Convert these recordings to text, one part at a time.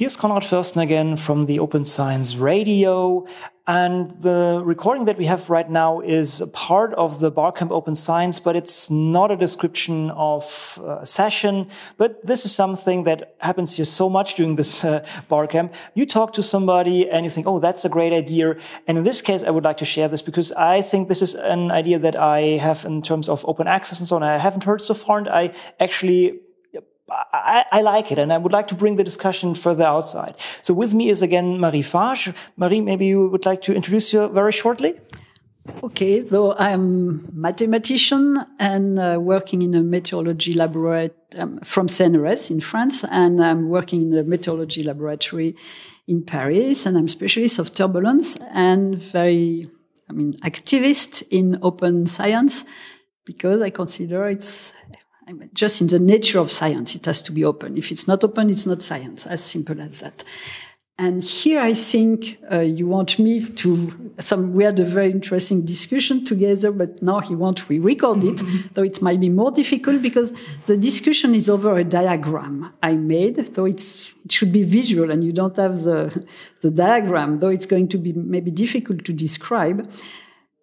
Here's Konrad Förster again from the Open Science Radio. And the recording that we have right now is part of the Barcamp Open Science, but it's not a description of a session. But this is something that happens here so much during this uh, Barcamp. You talk to somebody and you think, oh, that's a great idea. And in this case, I would like to share this because I think this is an idea that I have in terms of open access and so on. I haven't heard so far and I actually I, I, like it and I would like to bring the discussion further outside. So with me is again Marie Farge. Marie, maybe you would like to introduce you very shortly? Okay, so I'm mathematician and uh, working in a meteorology laboratory um, from CNRS in France, and I'm working in a meteorology laboratory in Paris, and I'm specialist of turbulence and very, I mean, activist in open science because I consider it's just in the nature of science, it has to be open. If it's not open, it's not science. As simple as that. And here I think uh, you want me to some we had a very interesting discussion together, but now he wants we record it, though it might be more difficult because the discussion is over a diagram I made, though it's it should be visual and you don't have the the diagram, though it's going to be maybe difficult to describe.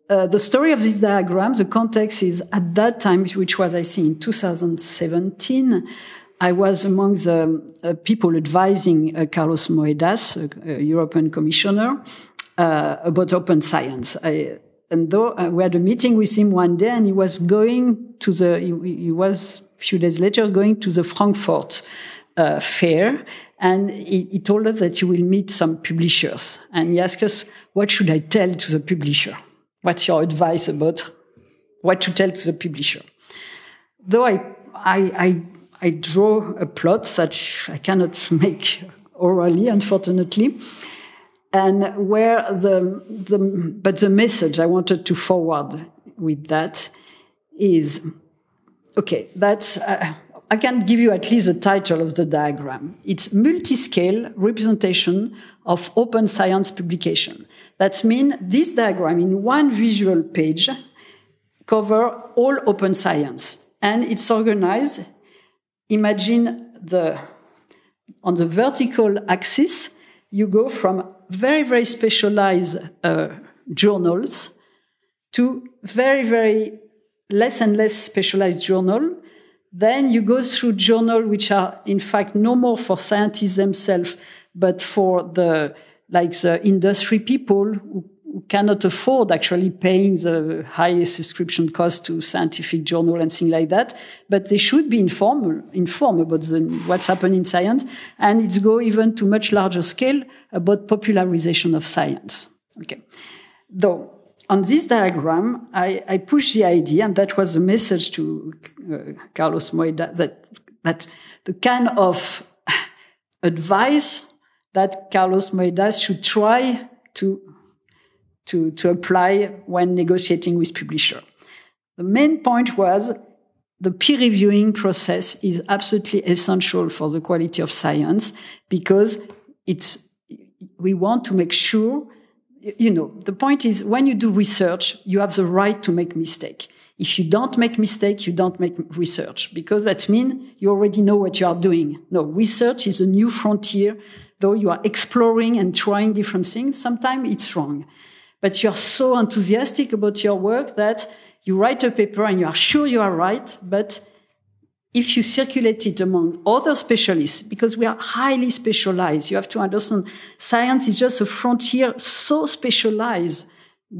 Uh, the story of this diagram, the context is at that time, which was, I think, in 2017, I was among the uh, people advising uh, Carlos Moedas, a, European commissioner, uh, about open science. I, and though uh, we had a meeting with him one day, and he was going to the, he, he was a few days later going to the Frankfurt fair, and he, he told us that he will meet some publishers. And he asked us, what should I tell to the publisher? What's your advice about what to tell to the publisher? Though I, I, I, I draw a plot that I cannot make orally, unfortunately, and where the, the, but the message I wanted to forward with that is, okay, that's, uh, I can give you at least the title of the diagram. It's multi-scale representation of open science publication. That means this diagram in one visual page cover all open science and it's organized. Imagine the, on the vertical axis, you go from very, very specialized uh, journals to very, very less and less specialized journal. Then you go through journal which are in fact no more for scientists themselves, but for the like the industry people who, cannot afford actually paying the high subscription cost to scientific journal and things like that, but they should be informed, informed about the, what's happening in science. And it's go even to much larger scale about popularization of science. Okay. Though, on this diagram, I, I push the idea, and that was the message to uh, Carlos Moeda, that, that the kind of advice that Carlos Moedas should try to, to, to apply when negotiating with publisher. The main point was the peer reviewing process is absolutely essential for the quality of science because it's, we want to make sure, you know, the point is when you do research, you have the right to make mistake. If you don't make mistake, you don't make research because that means you already know what you are doing. No, research is a new frontier though you are exploring and trying different things, sometimes it's wrong. But you're so enthusiastic about your work that you write a paper and you are sure you are right, but if you circulate it among other specialists, because we are highly specialized, you have to understand science is just a frontier so specialized,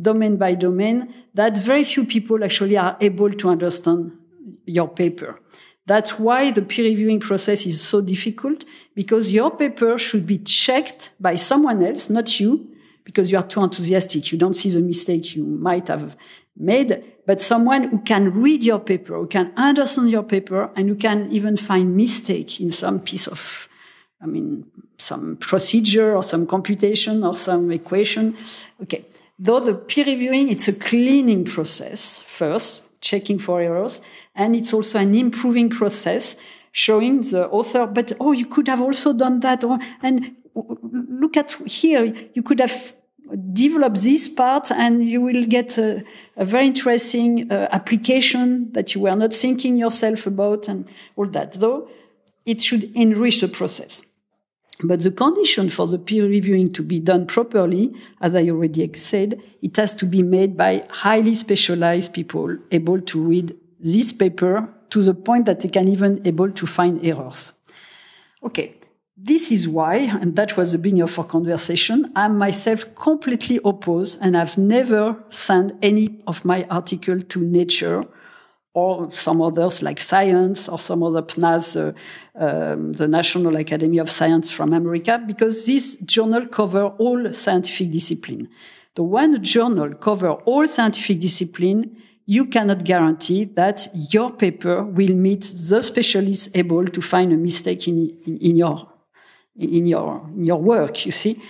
domain by domain, that very few people actually are able to understand your paper. That's why the peer reviewing process is so difficult because your paper should be checked by someone else, not you, because you are too enthusiastic. You don't see the mistake you might have made, but someone who can read your paper, who can understand your paper, and who can even find mistake in some piece of, I mean, some procedure or some computation or some equation. Okay. Though the peer reviewing, it's a cleaning process first, checking for errors. And it's also an improving process showing the author, but oh, you could have also done that. Or, and look at here, you could have developed this part and you will get a, a very interesting uh, application that you were not thinking yourself about and all that. Though it should enrich the process. But the condition for the peer reviewing to be done properly, as I already said, it has to be made by highly specialized people able to read this paper to the point that they can even able to find errors. Okay. This is why, and that was the beginning of our conversation, I'm myself completely opposed and I've never sent any of my article to Nature or some others like Science or some other PNAS, uh, um, the National Academy of Science from America, because this journal cover all scientific discipline. The one journal cover all scientific discipline, you cannot guarantee that your paper will meet the specialists able to find a mistake in, in, in your in your in your work. You see,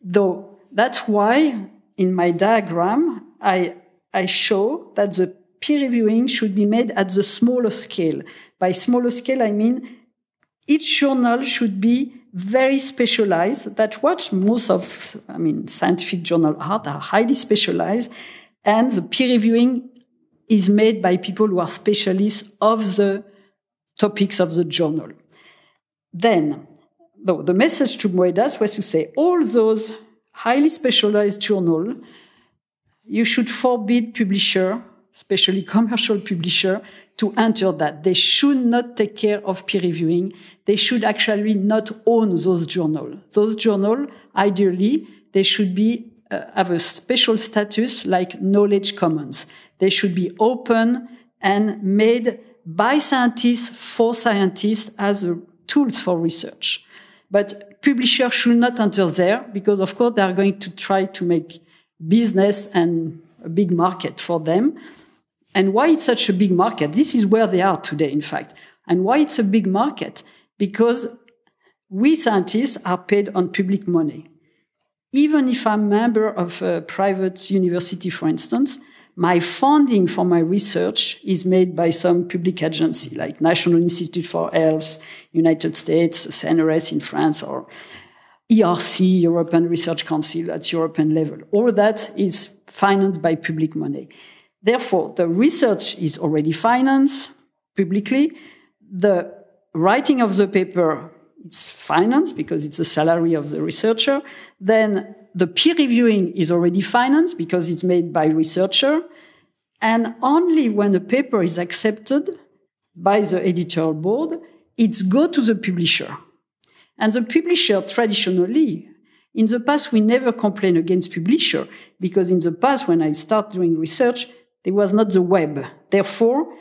though that's why in my diagram I I show that the peer reviewing should be made at the smaller scale. By smaller scale, I mean each journal should be very specialized. That's what most of, I mean, scientific journal are highly specialized. And the peer reviewing is made by people who are specialists of the topics of the journal. Then, though, the message to Moedas was to say all those highly specialized journal, you should forbid publisher especially commercial publisher, to enter that. They should not take care of peer reviewing. They should actually not own those journals. Those journals, ideally, they should be uh, have a special status like knowledge commons. They should be open and made by scientists for scientists as tools for research. But publishers should not enter there because, of course, they are going to try to make business and a big market for them. And why it's such a big market? This is where they are today, in fact. And why it's a big market? Because we scientists are paid on public money. Even if I'm a member of a private university, for instance, my funding for my research is made by some public agency like National Institute for Health, United States, CNRS in France, or ERC, European Research Council at European level. All that is financed by public money. Therefore, the research is already financed publicly. The writing of the paper is financed because it's the salary of the researcher. Then the peer reviewing is already financed because it's made by researcher. And only when a paper is accepted by the editorial board, it's go to the publisher. And the publisher traditionally, in the past, we never complain against publisher because in the past, when I start doing research, there was not the web. Therefore,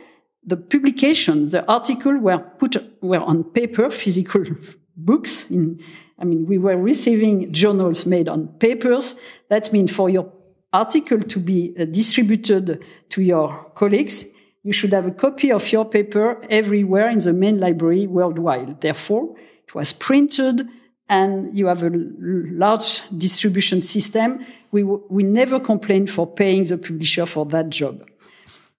the publication, the article were put, were on paper, physical books. In, I mean, we were receiving journals made on papers. That means for your article to be uh, distributed to your colleagues, you should have a copy of your paper everywhere in the main library worldwide. Therefore, it was printed and you have a large distribution system we, we never complained for paying the publisher for that job.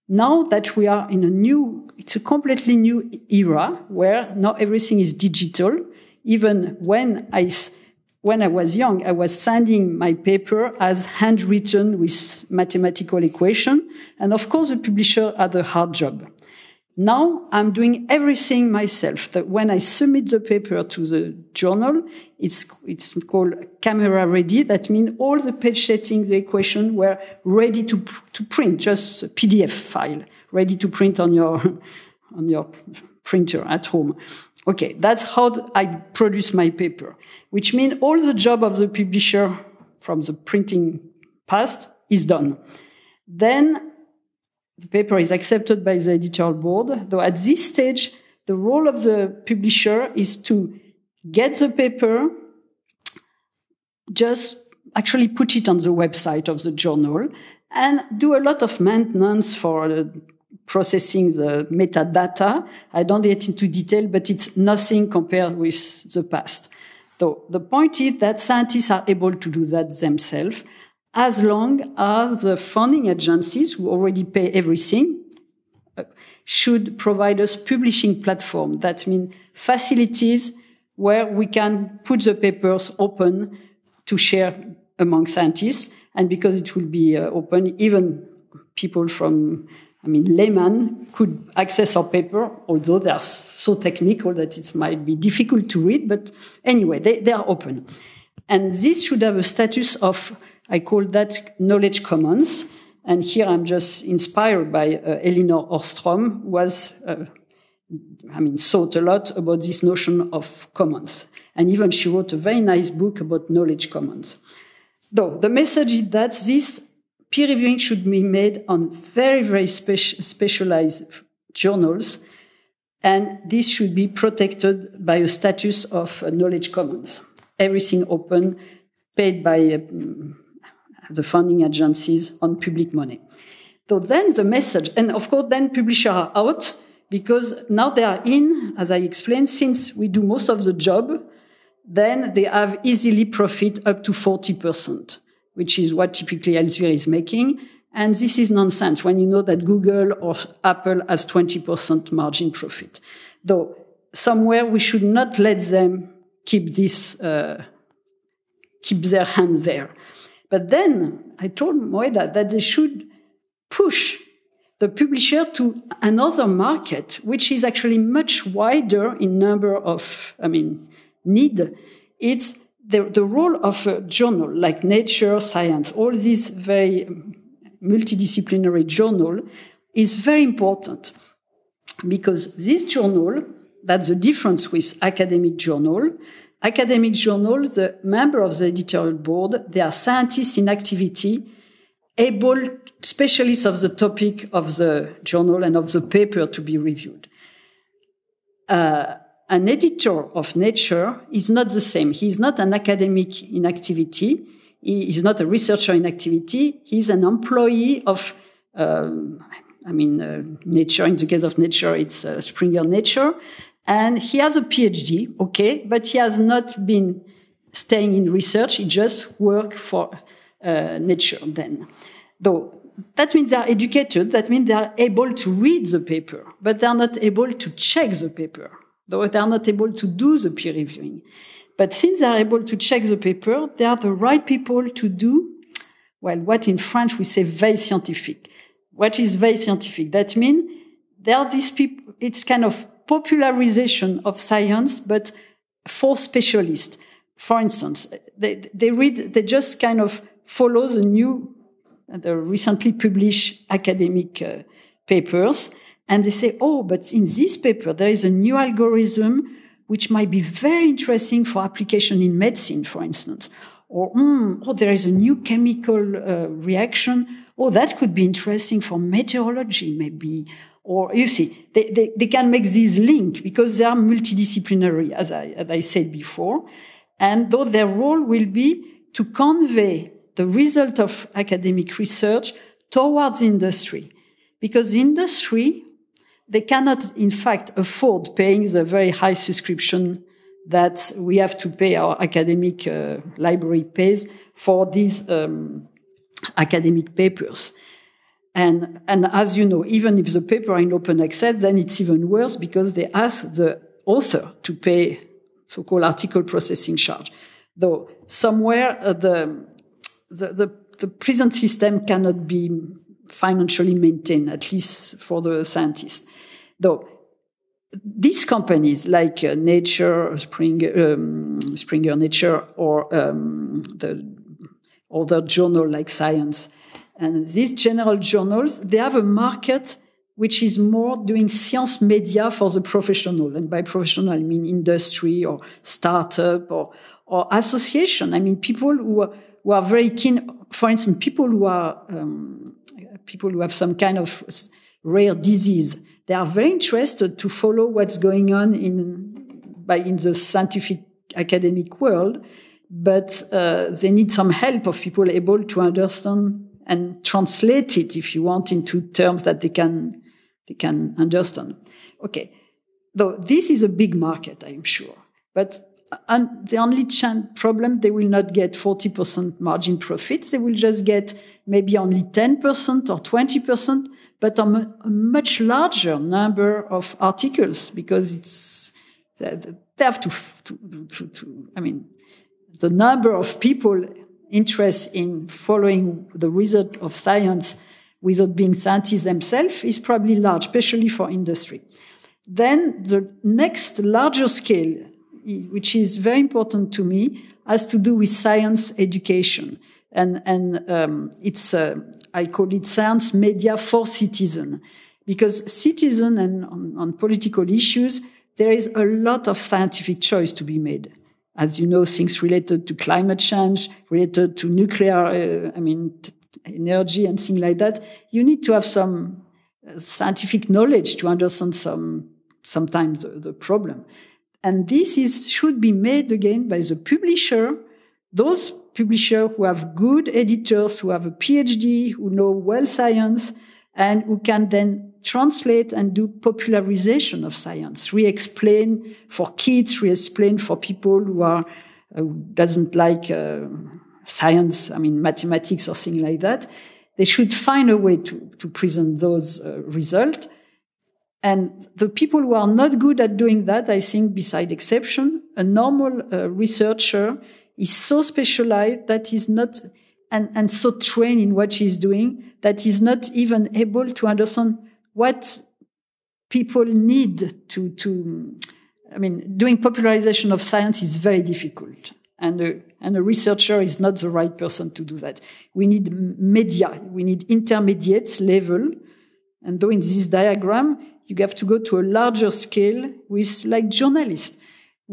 Now that we are in a new, it's a completely new era where now everything is digital. Even when I, when I was young, I was sending my paper as handwritten with mathematical equation. And of course, the publisher had a hard job. Now I'm doing everything myself. That when I submit the paper to the journal, it's, it's called camera ready. That means all the page setting, the equation were ready to, to print, just a PDF file, ready to print on your, on your printer at home. Okay. That's how I produce my paper, which means all the job of the publisher from the printing past is done. Then the paper is accepted by the editorial board, though at this stage, the role of the publisher is to get the paper, just actually put it on the website of the journal, and do a lot of maintenance for uh, processing the metadata. I don't get into detail, but it's nothing compared with the past. So the point is that scientists are able to do that themselves as long as the funding agencies who already pay everything uh, should provide us publishing platform. That means facilities where we can put the papers open to share among scientists. And because it will be uh, open, even people from I mean, layman could access our paper, although they are so technical that it might be difficult to read. But anyway, they, they are open. And this should have a status of, I call that knowledge commons. And here I'm just inspired by uh, Elinor Ostrom, who was, uh, I mean, thought a lot about this notion of commons. And even she wrote a very nice book about knowledge commons. Though the message is that this peer reviewing should be made on very, very spe- specialized journals, and this should be protected by a status of knowledge commons. Everything open, paid by uh, the funding agencies on public money. So then the message, and of course, then publishers are out because now they are in, as I explained, since we do most of the job, then they have easily profit up to 40% which is what typically Elsevier is making. And this is nonsense when you know that Google or Apple has 20% margin profit. Though somewhere we should not let them keep this, uh, keep their hands there. But then I told Moeda that they should push the publisher to another market, which is actually much wider in number of, I mean, need. It's the, the role of a journal like Nature, Science, all these very um, multidisciplinary journal is very important because this journal, that's the difference with academic journal. Academic journal, the member of the editorial board, they are scientists in activity, able specialists of the topic of the journal and of the paper to be reviewed. Uh, an editor of Nature is not the same. He is not an academic in activity. He is not a researcher in activity. He is an employee of, uh, I mean, uh, Nature. In the case of Nature, it's uh, Springer Nature. And he has a PhD, okay, but he has not been staying in research. He just worked for uh, Nature then. Though that means they are educated. That means they are able to read the paper, but they are not able to check the paper though they are not able to do the peer reviewing. But since they are able to check the paper, they are the right people to do, well, what in French we say veille scientifique. What is veille scientifique? That means there are these people, it's kind of popularization of science, but for specialists. For instance, they, they read, they just kind of follow the new, the recently published academic uh, papers and they say, oh, but in this paper, there is a new algorithm which might be very interesting for application in medicine, for instance. Or, mm, oh, there is a new chemical uh, reaction. Oh, that could be interesting for meteorology, maybe. Or you see, they, they, they can make this link because they are multidisciplinary, as I, as I said before. And though their role will be to convey the result of academic research towards industry. Because industry they cannot, in fact, afford paying the very high subscription that we have to pay our academic uh, library pays for these um, academic papers. And, and as you know, even if the paper are in open access, then it's even worse because they ask the author to pay so-called article processing charge. Though somewhere uh, the, the, the, the present system cannot be financially maintained, at least for the scientists. Though these companies like uh, Nature, Springer, um, Springer Nature, or um, the other journal like Science, and these general journals, they have a market which is more doing science media for the professional. And by professional, I mean industry or startup or, or association. I mean people who are, who are very keen. For instance, people who are um, people who have some kind of rare disease they are very interested to follow what's going on in, by, in the scientific academic world, but uh, they need some help of people able to understand and translate it, if you want, into terms that they can they can understand. Okay, though this is a big market, I'm sure, but uh, and the only problem they will not get 40% margin profit. They will just get maybe only 10% or 20% but on a, much larger number of articles because it's they have to, to, to, to I mean, the number of people interested in following the result of science without being scientists themselves is probably large, especially for industry. Then the next larger scale, which is very important to me, has to do with science education. And, and um, it's, uh, I call it science media for citizen. Because citizen and on, on political issues, there is a lot of scientific choice to be made. As you know, things related to climate change, related to nuclear, uh, I mean, energy and things like that. You need to have some uh, scientific knowledge to understand some, sometimes the, the problem. And this is, should be made again by the publisher, those publishers who have good editors, who have a PhD, who know well science, and who can then translate and do popularization of science, re-explain for kids, re-explain for people who are, uh, who doesn't like uh, science, I mean, mathematics or things like that. They should find a way to, to present those uh, results and the people who are not good at doing that, I think, beside exception, a normal uh, researcher is so specialized that he's not, and, and so trained in what he's doing that he's not even able to understand what people need to, to, I mean, doing popularization of science is very difficult. And a, and a researcher is not the right person to do that. We need media. We need intermediate level. And though in this diagram, you have to go to a larger scale with like journalists.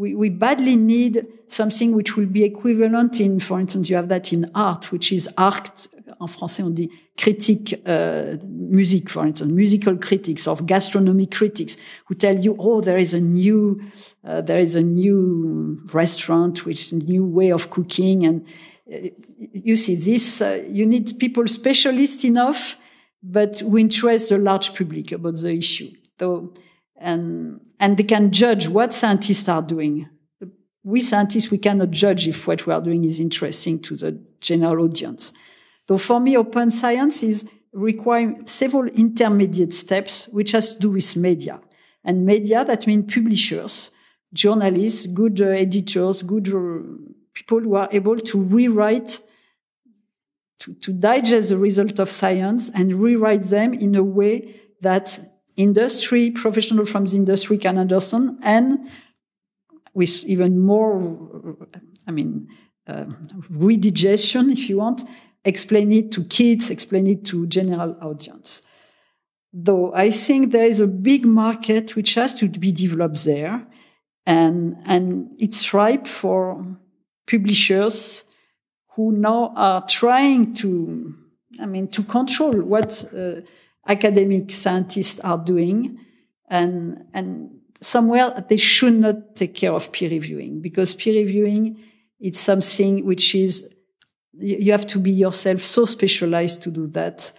We, we badly need something which will be equivalent in, for instance, you have that in art, which is art, en français on dit critique, uh, music, for instance, musical critics or gastronomy critics who tell you, oh, there is a new, uh, there is a new restaurant, which is a new way of cooking. And uh, you see this, uh, you need people specialists enough, but who interest the large public about the issue. So, and, and they can judge what scientists are doing. We scientists, we cannot judge if what we are doing is interesting to the general audience. So for me, open science is require several intermediate steps, which has to do with media. And media, that means publishers, journalists, good uh, editors, good uh, people who are able to rewrite, to, to digest the result of science and rewrite them in a way that industry, professional from the industry can understand, and with even more, I mean, uh, redigestion, if you want, explain it to kids, explain it to general audience. Though I think there is a big market which has to be developed there, and and it's ripe for publishers who now are trying to, I mean, to control what. Uh, academic scientists are doing and and somewhere they should not take care of peer reviewing because peer reviewing it's something which is you have to be yourself so specialized to do that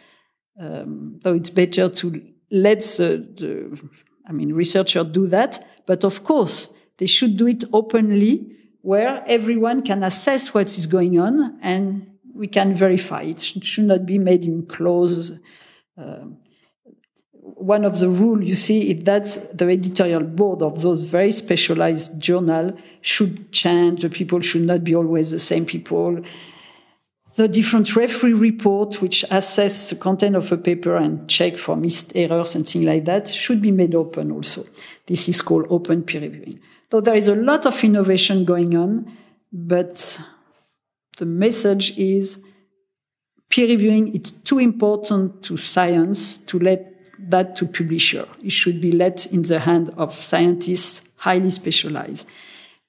um, so it's better to let the, the i mean researcher do that. But of course they should do it openly where everyone can assess what is going on and we can verify. It should not be made in close um, Um, one of the rules you see is that the editorial board of those very specialized journal should change. The people should not be always the same people. The different referee report, which assess the content of a paper and check for missed errors and things like that, should be made open also. This is called open peer reviewing. So there is a lot of innovation going on, but the message is peer reviewing is too important to science to let that to publisher. It should be let in the hand of scientists highly specialized.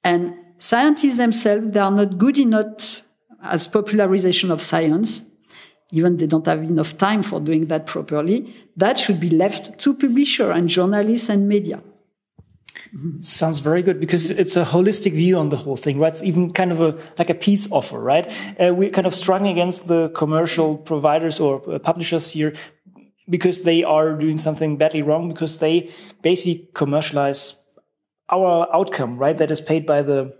And scientists themselves, they are not good enough as popularization of science. Even they don't have enough time for doing that properly. That should be left to publisher and journalists and media. Sounds very good because it's a holistic view on the whole thing, right? It's even kind of a like a peace offer, right? Uh, we're kind of strung against the commercial providers or uh, publishers here because they are doing something badly wrong because they basically commercialize our outcome, right? That is paid by the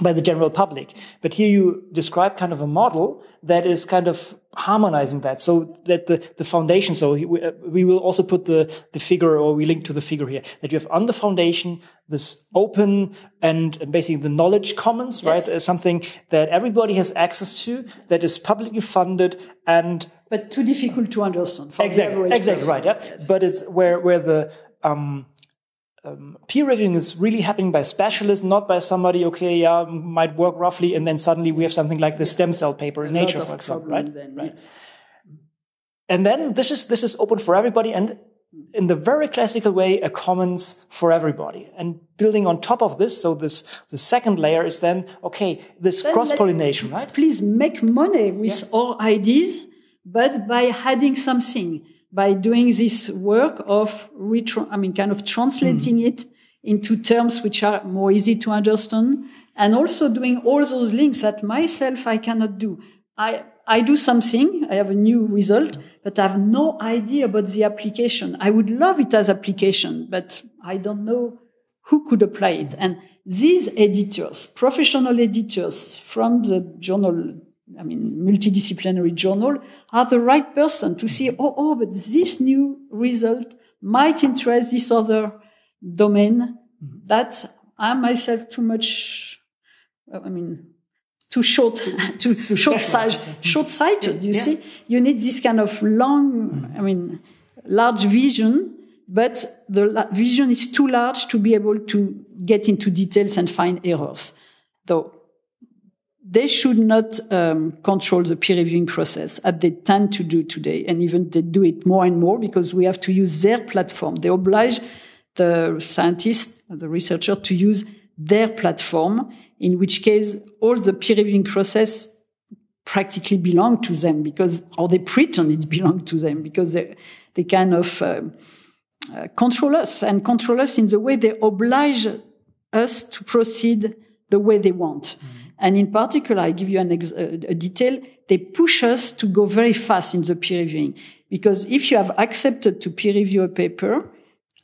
by the general public. But here you describe kind of a model that is kind of harmonizing that so that the, the foundation, so we, we will also put the, the figure or we link to the figure here that you have on the foundation this open and basically the knowledge commons, yes. right? Uh, something that everybody has access to that is publicly funded and but too difficult to understand. for exactly, exactly right. Yeah, yes. but it's where where the um, um, peer reviewing is really happening by specialists, not by somebody. Okay, yeah, might work roughly, and then suddenly we have something like the stem cell paper in Nature, for example, right? Then, right. Yes. And then this is this is open for everybody, and in the very classical way, a commons for everybody. And building on top of this, so this the second layer is then okay, this cross pollination, right? Please make money with yeah. our ideas but by adding something, by doing this work of, retro- I mean, kind of translating mm. it into terms which are more easy to understand, and also doing all those links that myself I cannot do. I, I do something, I have a new result, but I have no idea about the application. I would love it as application, but I don't know who could apply it. And these editors, professional editors from the journal I mean, multidisciplinary journal are the right person to see, oh, oh, but this new result might interest this other domain mm-hmm. that I'm myself too much, I mean, too short, too, too short sighted, short sighted, you yeah. see? You need this kind of long, mm-hmm. I mean, large vision, but the vision is too large to be able to get into details and find errors. Though they should not um, control the peer reviewing process as they tend to do today. And even they do it more and more because we have to use their platform. They oblige the scientist, the researcher to use their platform, in which case all the peer reviewing process practically belong to them because, or they pretend it belongs to them because they, they kind of uh, uh, control us and control us in the way they oblige us to proceed the way they want. Mm. And in particular, I give you an ex- a detail. They push us to go very fast in the peer reviewing because if you have accepted to peer review a paper,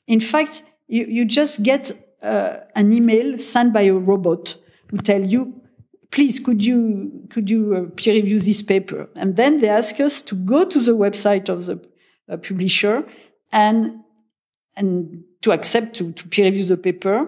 in fact, you, you just get uh, an email sent by a robot who tell you, please, could you, could you uh, peer review this paper? And then they ask us to go to the website of the uh, publisher and, and to accept to, to peer review the paper.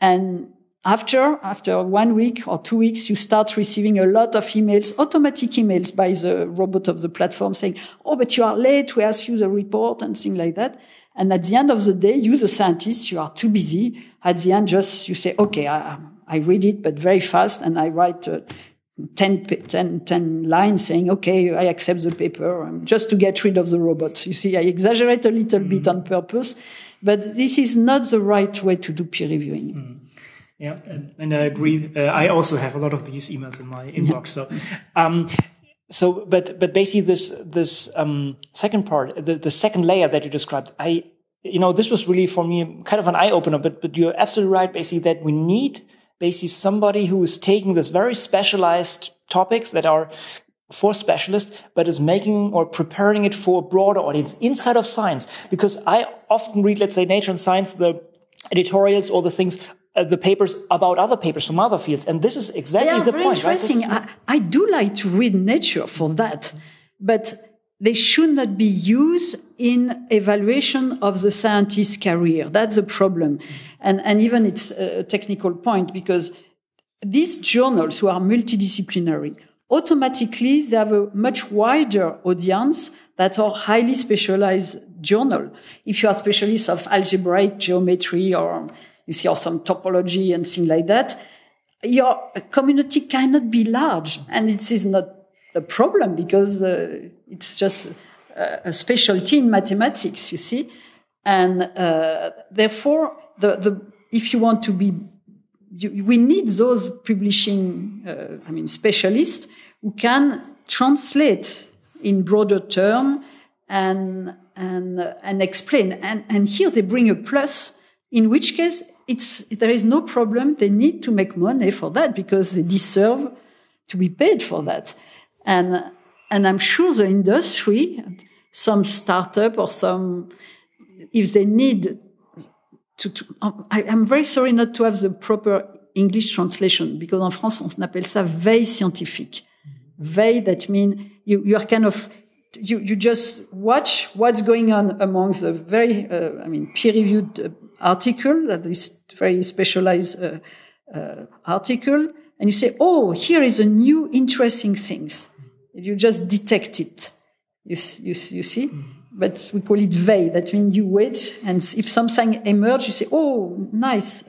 And after, after one week or two weeks, you start receiving a lot of emails, automatic emails by the robot of the platform saying, Oh, but you are late. We asked you the report and things like that. And at the end of the day, you, the scientist, you are too busy. At the end, just you say, okay, I, I read it, but very fast. And I write uh, 10, 10, 10 lines saying, okay, I accept the paper um, just to get rid of the robot. You see, I exaggerate a little mm. bit on purpose, but this is not the right way to do peer reviewing. Mm. Yeah, and, and I agree. Uh, I also have a lot of these emails in my inbox. So, um, so, but but basically, this this um, second part, the, the second layer that you described, I you know, this was really for me kind of an eye opener. But but you're absolutely right, basically, that we need basically somebody who is taking this very specialized topics that are for specialists, but is making or preparing it for a broader audience inside of science. Because I often read, let's say, Nature and Science, the editorials or the things uh, the papers about other papers from other fields. And this is exactly the point. Interesting. Right? I, I do like to read Nature for that, but they should not be used in evaluation of the scientist's career. That's a problem. And, and even it's a technical point because these journals who are multidisciplinary, automatically they have a much wider audience that are highly specialized journal. If you are specialists of algebraic geometry or you see some topology and things like that, your community cannot be large. And it is not a problem because uh, it's just a, a specialty in mathematics, you see. And uh, therefore, the, the, if you want to be, you, we need those publishing, uh, I mean, specialists who can translate in broader term and and and explain. And and here they bring a plus. In which case, it's, there is no problem. They need to make money for that because they deserve to be paid for that. And, and I'm sure the industry, some startup or some, if they need to, to I, am very sorry not to have the proper English translation because en France, on appelle ça veille scientifique. Veille, that means you, you are kind of, you, you just watch what's going on among the very, uh, I mean, peer-reviewed uh, article that is very specialized uh, uh, article, and you say, "Oh, here is a new interesting things." You just detect it, You, you, you see? Mm. But we call it they. That means you wait, and if something emerges, you say, "Oh, nice!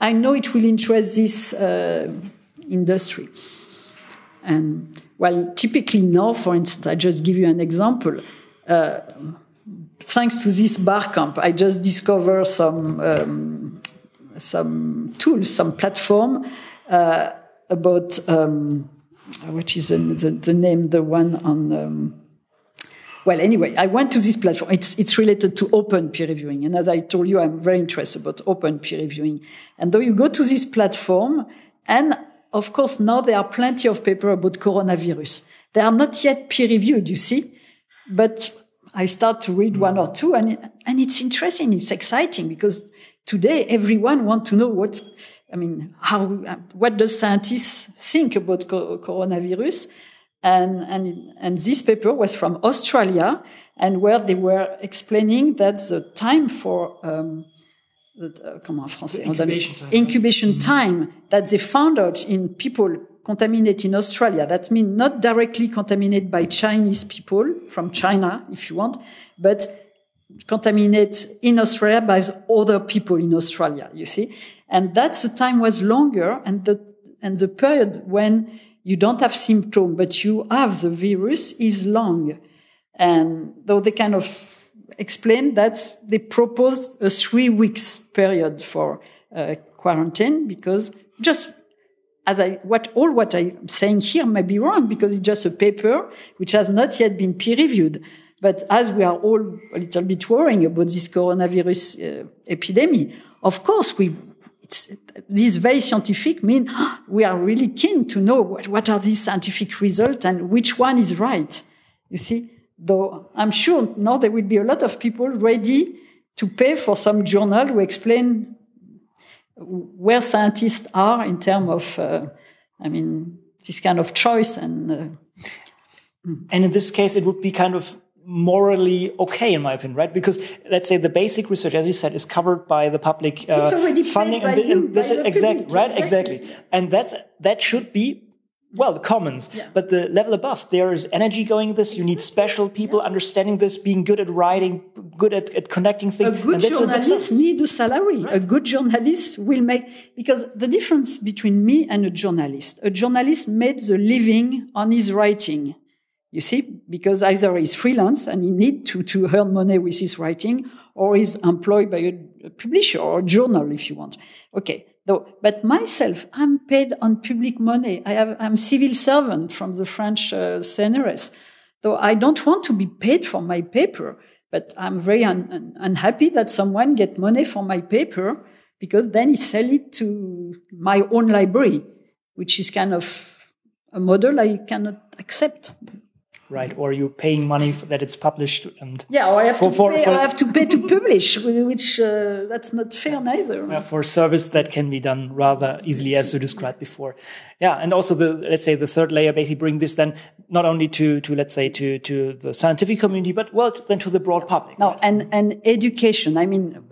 I know it will interest this uh, industry." And well, typically now, for instance, I just give you an example. Uh, thanks to this Barcamp, I just discovered some um, some tools, some platform uh, about um, which is the, the, the, name, the one on. Um, well, anyway, I went to this platform. It's it's related to open peer reviewing, and as I told you, I'm very interested about open peer reviewing. And though you go to this platform, and of course now there are plenty of papers about coronavirus. They are not yet peer reviewed, you see, but I start to read one or two, and and it's interesting. It's exciting because today everyone wants to know what's. I mean, how what does scientists think about co coronavirus? And and and this paper was from Australia, and where they were explaining that the time for um, uh, comment en français incubation time, incubation mm -hmm. time that they found out in people contaminated in Australia. That means not directly contaminated by Chinese people from China, if you want, but contaminated in Australia by other people in Australia, you see. And that's the time was longer and the, and the period when you don't have symptoms, but you have the virus is long. And though they kind of explained that they proposed a three weeks period for uh, quarantine because just as I, what, all what I'm saying here may be wrong because it's just a paper which has not yet been peer reviewed. But as we are all a little bit worrying about this coronavirus uh, epidemic, of course we, it's, this very scientific mean we are really keen to know what, what are these scientific results and which one is right. You see, though I'm sure now there will be a lot of people ready to pay for some journal to explain where scientists are in terms of, uh, I mean, this kind of choice and. Uh, and in this case, it would be kind of morally okay, in my opinion, right? Because let's say the basic research, as you said, is covered by the public uh, funding, and, the, and this is exactly right, exactly. exactly, and that's that should be well, the commons, yeah. but the level above, there is energy going this. You need special people yeah. understanding this, being good at writing, good at, at connecting things. A good journalist need a salary. Right. A good journalist will make, because the difference between me and a journalist, a journalist made the living on his writing. You see, because either he's freelance and he need to, to earn money with his writing, or he's employed by a, a publisher or a journal, if you want. Okay. Though, but myself, I'm paid on public money. I I'm civil servant from the French uh, CNRS. Though I don't want to be paid for my paper, but I'm very un- un- unhappy that someone get money for my paper because then he sell it to my own library, which is kind of a model I cannot accept right? Or you're paying money that it's published and yeah, or I have, for, to, for, pay, for, I have to pay to publish, which uh, that's not fair neither. Yeah, for service that can be done rather easily, as you described before. Yeah, and also the let's say the third layer basically bring this then not only to to let's say to to the scientific community, but well then to the broad public. Now, right? and and education. I mean,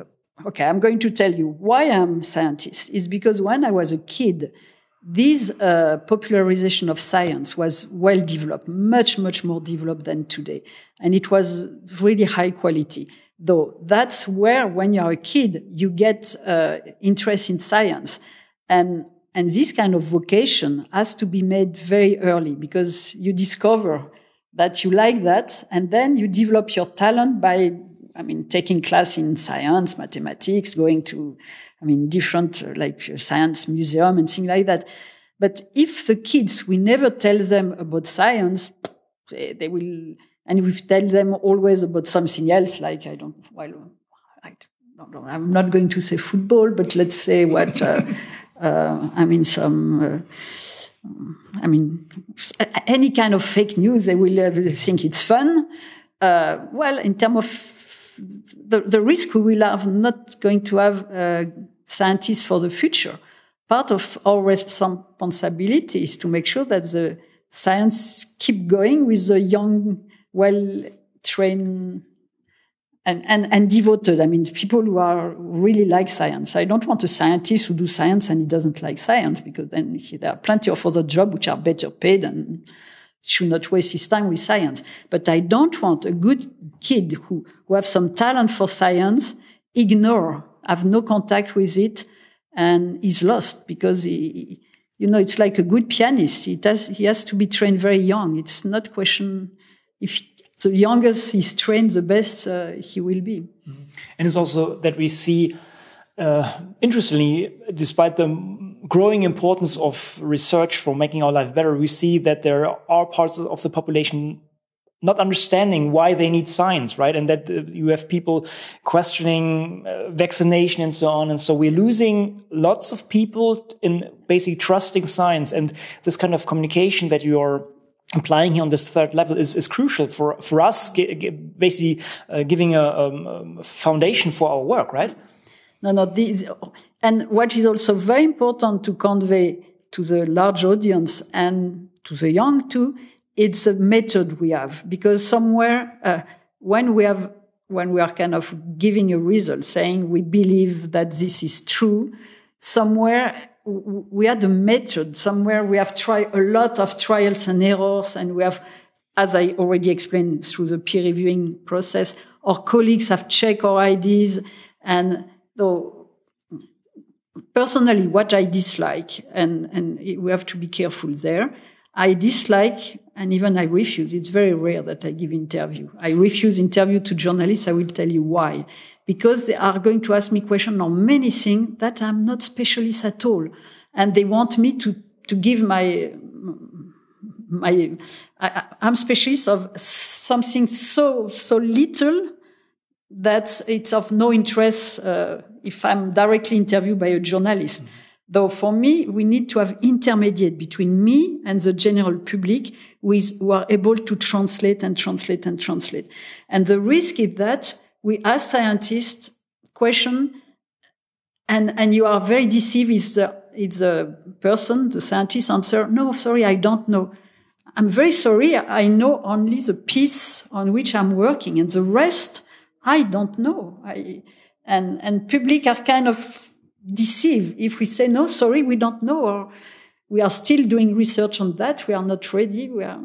okay, I'm going to tell you why I'm a scientist is because when I was a kid this uh, popularization of science was well developed, much, much more developed than today. And it was really high quality. Though that's where, when you're a kid, you get uh, interest in science. And, and this kind of vocation has to be made very early because you discover that you like that. And then you develop your talent by, I mean, taking class in science, mathematics, going to I mean, different uh, like uh, science museum and things like that. But if the kids, we never tell them about science, they, they will, and we tell them always about something else, like I don't, well, I don't, I'm not going to say football, but let's say what, uh, uh, I mean, some, uh, I mean, any kind of fake news, they will think it's fun. Uh, well, in terms of the, the risk we will have not going to have uh, scientists for the future. Part of our responsibility is to make sure that the science keep going with the young, well trained and, and, and devoted. I mean, people who are really like science. I don't want a scientist who do science and he doesn't like science because then he, there are plenty of other jobs which are better paid and should not waste his time with science. But I don't want a good kid who, who have some talent for science, ignore, have no contact with it, and is lost because he, you know, it's like a good pianist. He does, he has to be trained very young. It's not question if the youngest he's trained, the best uh, he will be. Mm-hmm. And it's also that we see, uh, interestingly, despite the growing importance of research for making our life better, we see that there are parts of the population not understanding why they need science, right? And that uh, you have people questioning uh, vaccination and so on. And so we're losing lots of people in basically trusting science. And this kind of communication that you are implying here on this third level is, is crucial for, for us, basically uh, giving a, um, a, foundation for our work, right? No, no. This, and what is also very important to convey to the large audience and to the young too it's a method we have because somewhere uh, when we have when we are kind of giving a result saying we believe that this is true somewhere we had a method somewhere we have tried a lot of trials and errors and we have as i already explained through the peer reviewing process our colleagues have checked our ideas and though personally what i dislike and and we have to be careful there I dislike and even I refuse. It's very rare that I give interview. I refuse interview to journalists. I will tell you why. Because they are going to ask me questions on many things that I'm not specialist at all. And they want me to, to give my, my, I, am specialist of something so, so little that it's of no interest, uh, if I'm directly interviewed by a journalist. Mm -hmm. Though for me, we need to have intermediate between me and the general public who, is, who are able to translate and translate and translate. And the risk is that we, as scientists, question and, and you are very deceived if the, if the person, the scientist answer, no, sorry, I don't know. I'm very sorry. I know only the piece on which I'm working and the rest I don't know. I, and, and public are kind of deceive. If we say no sorry we don't know or we are still doing research on that we are not ready we are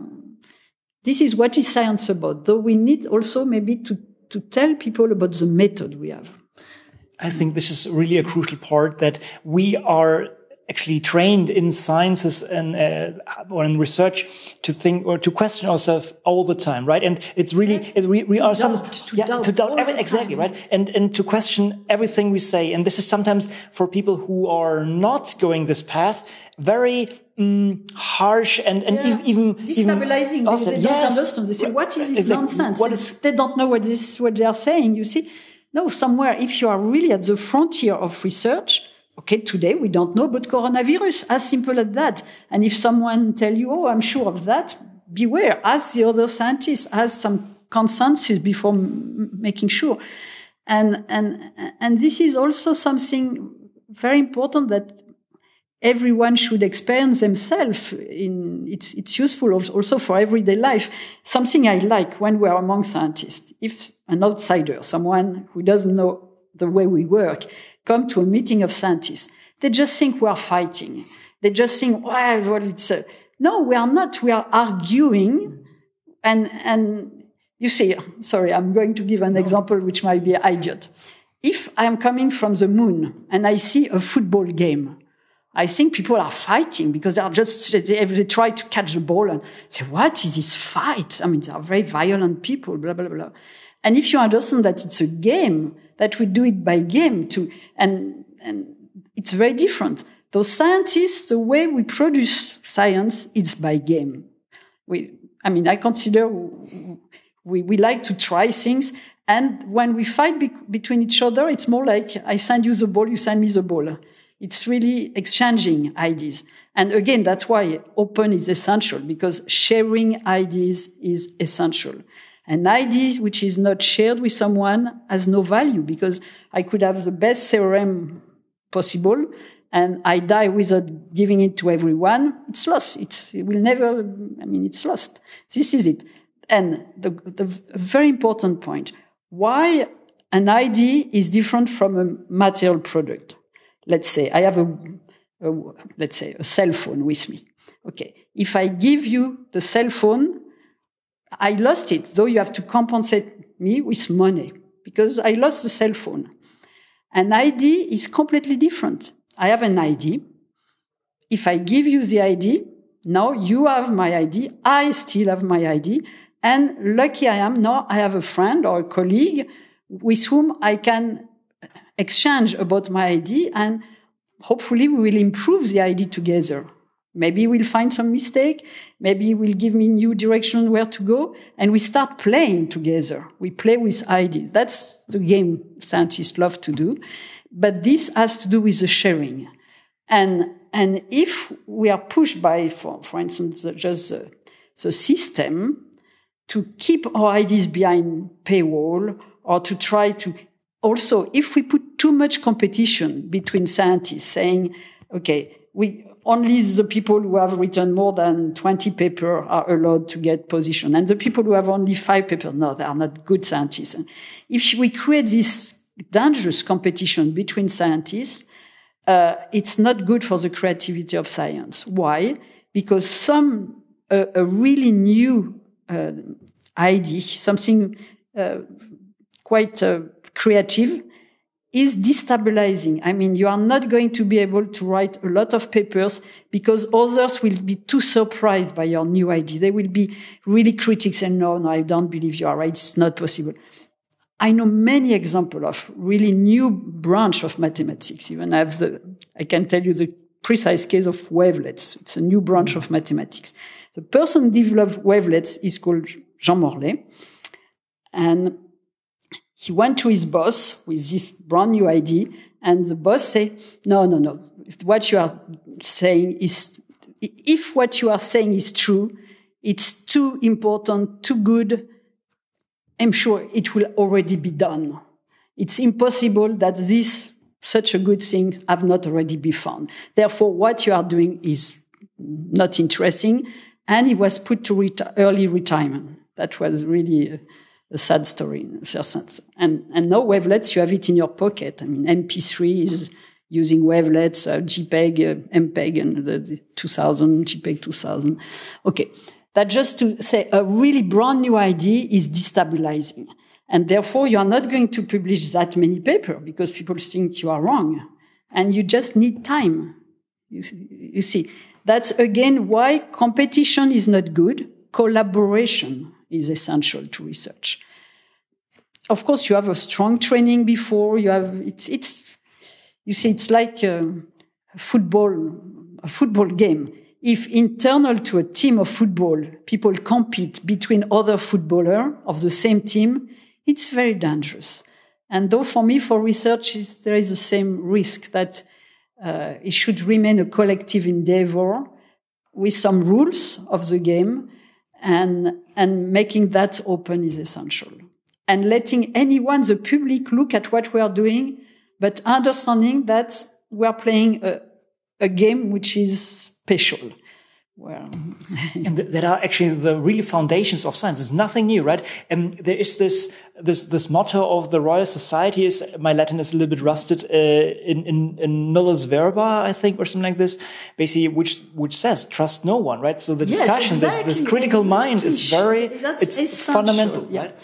this is what is science about. Though we need also maybe to to tell people about the method we have. I think this is really a crucial part that we are actually trained in sciences and uh, or in research to think or to question ourselves all the time, right? And it's really it, we, we are some to yeah, doubt, to doubt every, exactly right, and and to question everything we say. And this is sometimes for people who are not going this path very um, harsh and and yeah. even destabilizing. Even they, they don't yes. understand. They say, "What is this exactly. nonsense?" What is, they don't know what this what they are saying. You see, no, somewhere if you are really at the frontier of research Okay, today we don't know about coronavirus. As simple as that. And if someone tell you, oh, I'm sure of that, beware. Ask the other scientists. Ask some consensus before making sure. And, and, and this is also something very important that everyone should experience themselves in it's it's useful also for everyday life something i like when we're among scientists if an outsider someone who doesn't know the way we work come to a meeting of scientists. They just think we are fighting. They just think, well, well it's a... no, we are not. We are arguing. And, and you see, sorry, I'm going to give an example which might be idiot. If I'm coming from the moon and I see a football game, I think people are fighting because they are just, they try to catch the ball and say, what is this fight? I mean, they are very violent people, blah, blah, blah. And if you understand that it's a game, that we do it by game too, and, and it's very different. Those scientists, the way we produce science, it's by game. We, I mean, I consider we, we like to try things. And when we fight be between each other, it's more like I send you the ball, you send me the ball. It's really exchanging ideas. And again, that's why open is essential because sharing ideas is essential. An idea which is not shared with someone has no value because I could have the best theorem possible and I die without giving it to everyone. It's lost. It's, it will never, I mean, it's lost. This is it. And the, the very important point, why an idea is different from a material product. Let's say I have a, a let's say a cell phone with me. Okay. If I give you the cell phone, I lost it, though you have to compensate me with money because I lost the cell phone. An ID is completely different. I have an ID. If I give you the ID, now you have my ID. I still have my ID. And lucky I am, now I have a friend or a colleague with whom I can exchange about my ID and hopefully we will improve the ID together. Maybe we'll find some mistake. Maybe will give me new direction where to go. And we start playing together. We play with ideas. That's the game scientists love to do. But this has to do with the sharing. And, and if we are pushed by, for, for instance, just the, the system to keep our ideas behind paywall or to try to also, if we put too much competition between scientists saying, okay, we, only the people who have written more than 20 papers are allowed to get position. And the people who have only five papers, no, they are not good scientists. If we create this dangerous competition between scientists, uh, it's not good for the creativity of science. Why? Because some, uh, a really new uh, idea, something uh, quite uh, creative, is destabilizing. I mean, you are not going to be able to write a lot of papers because others will be too surprised by your new idea. They will be really critics and no, no, I don't believe you are right. It's not possible. I know many examples of really new branch of mathematics. Even I have the, I can tell you the precise case of wavelets. It's a new branch of mathematics. The person developed wavelets is called Jean Morlet. And he went to his boss with this brand new idea, and the boss said, "No, no, no. What you are saying is, if what you are saying is true, it's too important, too good. I'm sure it will already be done. It's impossible that this such a good thing have not already been found. Therefore, what you are doing is not interesting." And he was put to reti early retirement. That was really uh, a sad story in a sense. And, and now wavelets, you have it in your pocket. I mean, MP3 is using wavelets, uh, JPEG, uh, MPEG, and the, the 2000, JPEG 2000. Okay. That just to say a really brand new idea is destabilizing. And therefore, you are not going to publish that many papers because people think you are wrong. And you just need time. You see, you see, that's again why competition is not good. Collaboration is essential to research. Of course, you have a strong training before. You have it's it's you see it's like a football a football game. If internal to a team of football, people compete between other footballers of the same team, it's very dangerous. And though for me, for research, there is the same risk that uh, it should remain a collective endeavor with some rules of the game and, and making that open is essential. And letting anyone, the public, look at what we are doing, but understanding that we are playing a, a game which is special. Well, and that are actually the really foundations of science. It's nothing new, right? And there is this this this motto of the Royal Society is my Latin is a little bit rusted uh, in in in nullus verba, I think, or something like this. Basically, which which says trust no one, right? So the discussion, yes, exactly. this this critical mind, is very That's it's, it's fundamental, yeah. right?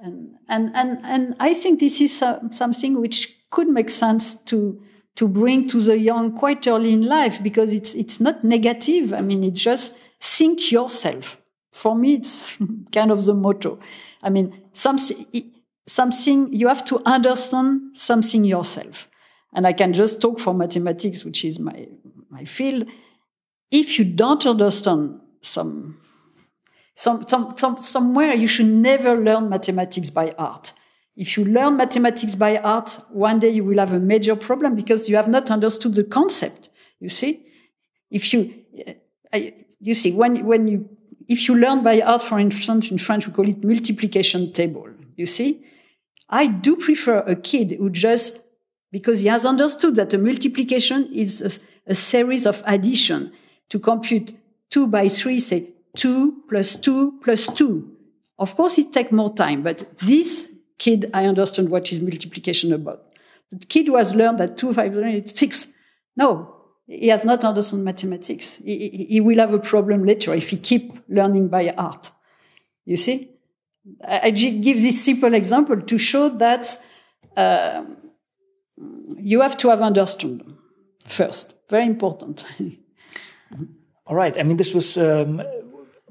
And and and and I think this is uh, something which could make sense to to bring to the young quite early in life because it's it's not negative. I mean, it's just think yourself. For me, it's kind of the motto. I mean, something something you have to understand something yourself. And I can just talk for mathematics, which is my my field. If you don't understand some some, some, some, somewhere you should never learn mathematics by heart if you learn mathematics by heart, one day you will have a major problem because you have not understood the concept. You see, if you, uh, you see, when, when you, if you learn by heart, for instance, in French, we call it multiplication table. You see, I do prefer a kid who just, because he has understood that a multiplication is a, a series of addition to compute two by three, say two plus two plus two. Of course, it takes more time, but this kid, I understand what is multiplication about. The kid who has learned that 2, 5, 6. No, he has not understood mathematics. He, he will have a problem later if he keep learning by heart. You see, I give this simple example to show that uh, you have to have understood first. Very important. All right. I mean, this was um,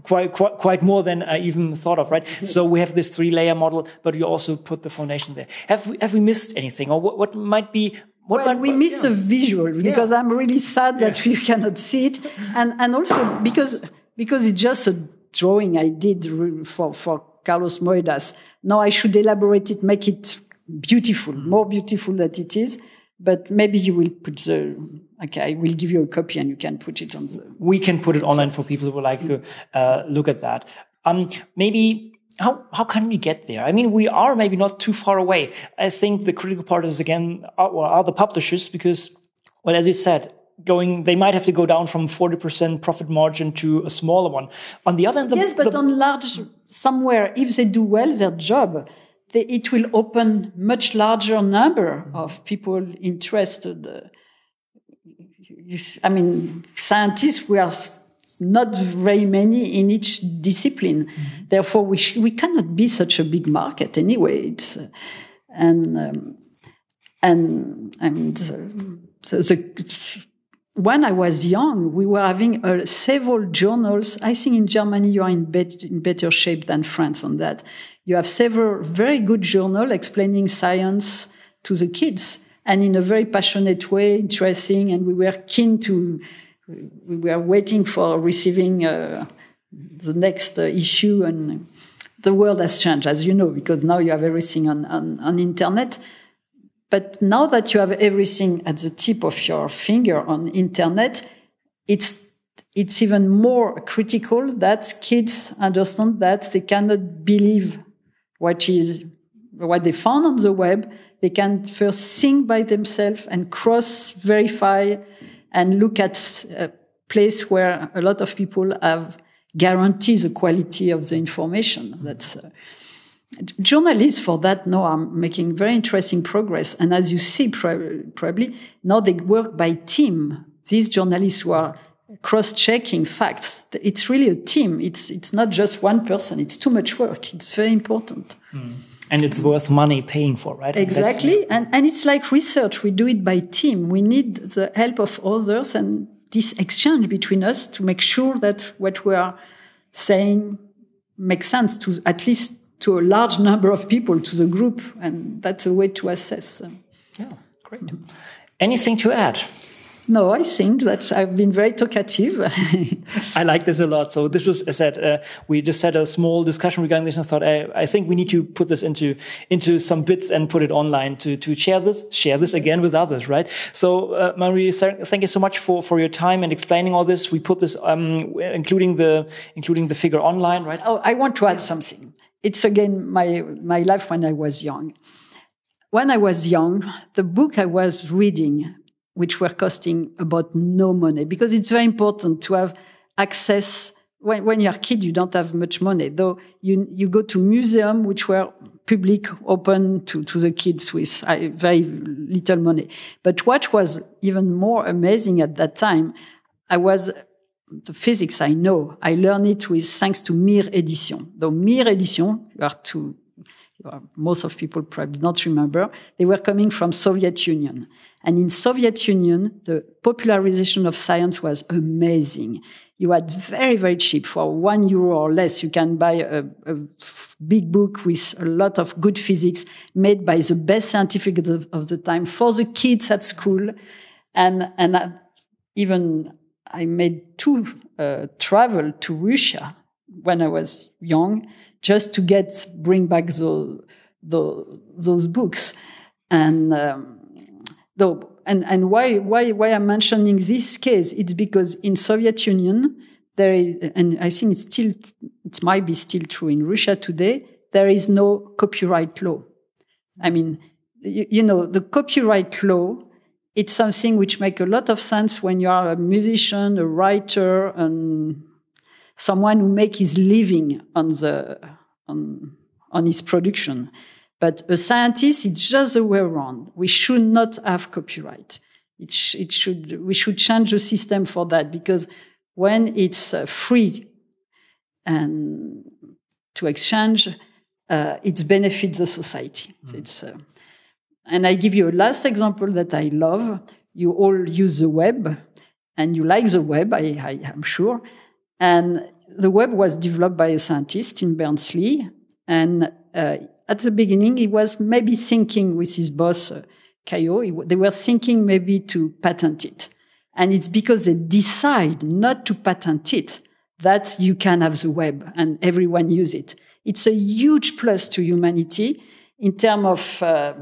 quite, quite quite more than I even thought of, right? Mm-hmm. so we have this three layer model, but you also put the foundation there. Have we have we missed anything, or what, what might be? What well, might, we miss yeah. a visual because yeah. I'm really sad that yeah. we cannot see it, and and also because because it's just a drawing I did for for Carlos Moedas. Now I should elaborate it, make it beautiful, more beautiful than it is. But maybe you will put the okay. we'll give you a copy and you can put it on the. We can put it online for people who would like to uh, look at that. Um, maybe how how can we get there? I mean, we are maybe not too far away. I think the critical part is again are, are the publishers because, well, as you said, going they might have to go down from 40% profit margin to a smaller one on the other hand the, yes but the, on large somewhere if they do well their job they, it will open much larger number of people interested uh, i mean scientists we are not very many in each discipline mm-hmm. therefore we we cannot be such a big market anyway it's uh, and um, and the, the when I was young, we were having uh, several journals. I think in Germany you are in, bet in, better shape than France on that. You have several very good journals explaining science to the kids and in a very passionate way, interesting. And we were keen to, we were waiting for receiving uh, the next uh, issue. And the world has changed, as you know, because now you have everything on, on, on internet. But now that you have everything at the tip of your finger on internet, it's it's even more critical that kids understand that they cannot believe what is what they found on the web. They can first think by themselves and cross verify and look at a place where a lot of people have guaranteed the quality of the information. That's uh, journalists for that now are making very interesting progress. And as you see, probably now they work by team. These journalists who are cross-checking facts. It's really a team. It's it's not just one person. It's too much work. It's very important. Mm. And it's worth money paying for, right? Exactly. And and it's like research. We do it by team. We need the help of others and this exchange between us to make sure that what we are saying makes sense to at least to a large number of people, to the group, and that's a way to assess. Uh, yeah, great. Mm-hmm. Anything to add? No, I think that I've been very talkative. I like this a lot. So this was, I said, uh, we just had a small discussion regarding this and thought, I, I, think we need to put this into, into some bits and put it online to, to share this, share this again with others, right? So, uh, Marie, thank you so much for, for your time and explaining all this. We put this, um, including the, including the figure online, right? Oh, I want to add something it's again my, my life when I was young. When I was young, the book I was reading, which were costing about no money, because it's very important to have access. When, when you're a kid, you don't have much money, though you, you go to museum, which were public, open to, to the kids with uh, very little money. But what was even more amazing at that time, I was the physics I know. I learned it with thanks to Mir Edition. The Mir Edition, you are to most of people probably not remember, they were coming from Soviet Union. And in Soviet Union, the popularization of science was amazing. You had very, very cheap for one euro or less. You can buy a, a big book with a lot of good physics made by the best scientifics of, of the time for the kids at school. And, and even I made two uh, travel to Russia when I was young, just to get bring back those the, those books, and um, though and and why why why I'm mentioning this case? It's because in Soviet Union there is, and I think it's still it might be still true in Russia today. There is no copyright law. I mean, you, you know, the copyright law it's something which makes a lot of sense when you are a musician, a writer, and someone who makes his living on the on, on his production. But a scientist, it's just the way around. We should not have copyright. It, sh- it should, we should change the system for that because when it's uh, free and to exchange, uh, it benefits the society. Mm. It's, uh, and I give you a last example that I love. You all use the web and you like the web, I, I am sure. And the web was developed by a scientist in Berners-Lee. And uh, at the beginning, he was maybe thinking with his boss, uh, Cailliau, they were thinking maybe to patent it. And it's because they decide not to patent it that you can have the web and everyone use it. It's a huge plus to humanity in terms of, uh,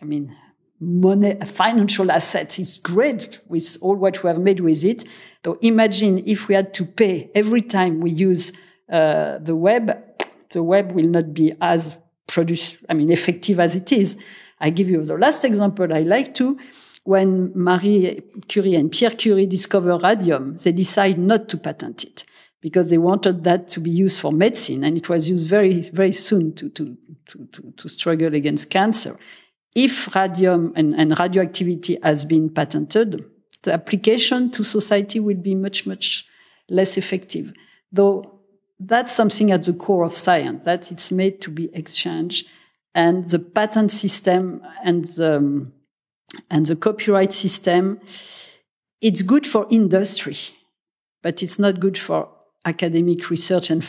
I mean, money, financial assets. It's great with all what we have made with it. So imagine if we had to pay every time we use uh, the web, the web will not be as produce, I mean, effective as it is. I give you the last example I like to. When Marie Curie and Pierre Curie discover radium, they decide not to patent it because they wanted that to be used for medicine and it was used very, very soon to, to, to, to, to struggle against cancer. If radium and, and radioactivity has been patented, the application to society will be much, much less effective. Though that's something at the core of science, that it's made to be exchanged. And the patent system and the, um, and the copyright system, it's good for industry, but it's not good for academic research and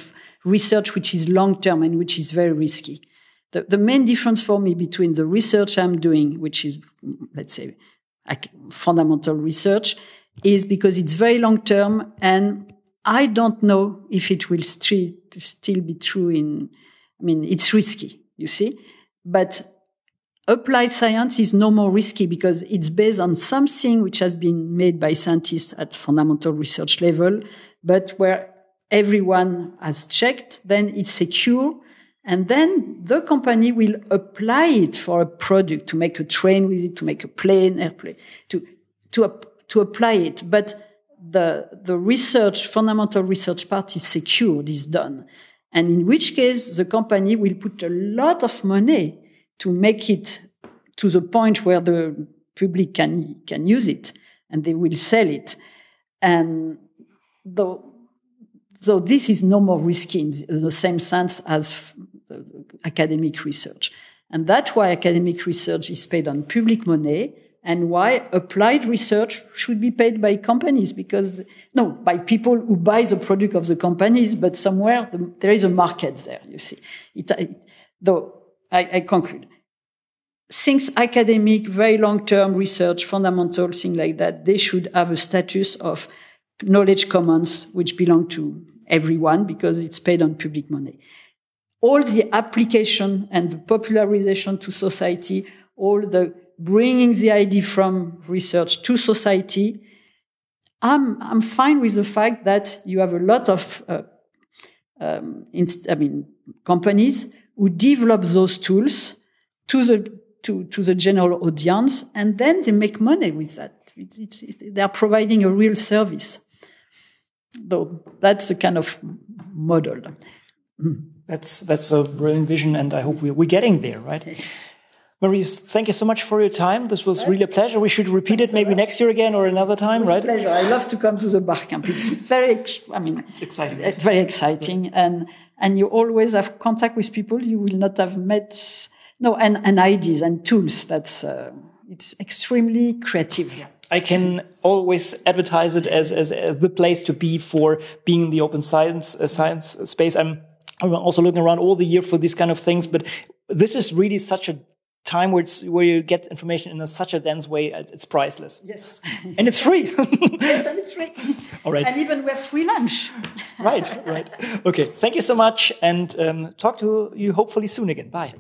research which is long term and which is very risky. The, the main difference for me between the research I'm doing, which is, let's say, fundamental research, is because it's very long term and I don't know if it will st- still be true in, I mean, it's risky, you see, but applied science is no more risky because it's based on something which has been made by scientists at fundamental research level, but where everyone has checked, then it's secure. And then the company will apply it for a product to make a train with it, to make a plane, airplane, to, to, to apply it. But the, the research, fundamental research part is secured, is done. And in which case the company will put a lot of money to make it to the point where the public can, can use it and they will sell it. And the, so this is no more risky in the same sense as uh, academic research. And that's why academic research is paid on public money and why applied research should be paid by companies? Because no by people who buy the product of the companies but somewhere the, there is a market there you see. It, it, though I, I, conclude. Things academic very long term research fundamental things like that they should have a status of knowledge commons which belong to everyone because it's paid on public money. All the application and the popularization to society all the bringing the idea from research to society, I'm, I'm fine with the fact that you have a lot of, uh, um, I mean, companies who develop those tools to the, to, to the general audience, and then they make money with that. It's, it's, it, they are providing a real service. Though that's a kind of model. That's that's a brilliant vision, and I hope we're, we're getting there, right? Marie, thank you so much for your time. This was really a pleasure. We should repeat it maybe next year again or another time, right? pleasure. I love to come to the Barcamp. It's very, I mean, it's exciting. Very exciting. And, and you always have contact with people you will not have met. No, and, and ideas and tools. That's, uh, it's extremely creative. Yeah. I can always advertise it as, as, as, the place to be for being in the open science, uh, science space. I'm, I'm also looking around all the year for these kind of things, but this is really such a time where it's where you get information in a, such a dense way it's priceless. Yes. And it's free. Yes and it's free. All right. And even we have free lunch. Right right. Okay thank you so much and um, talk to you hopefully soon again. Bye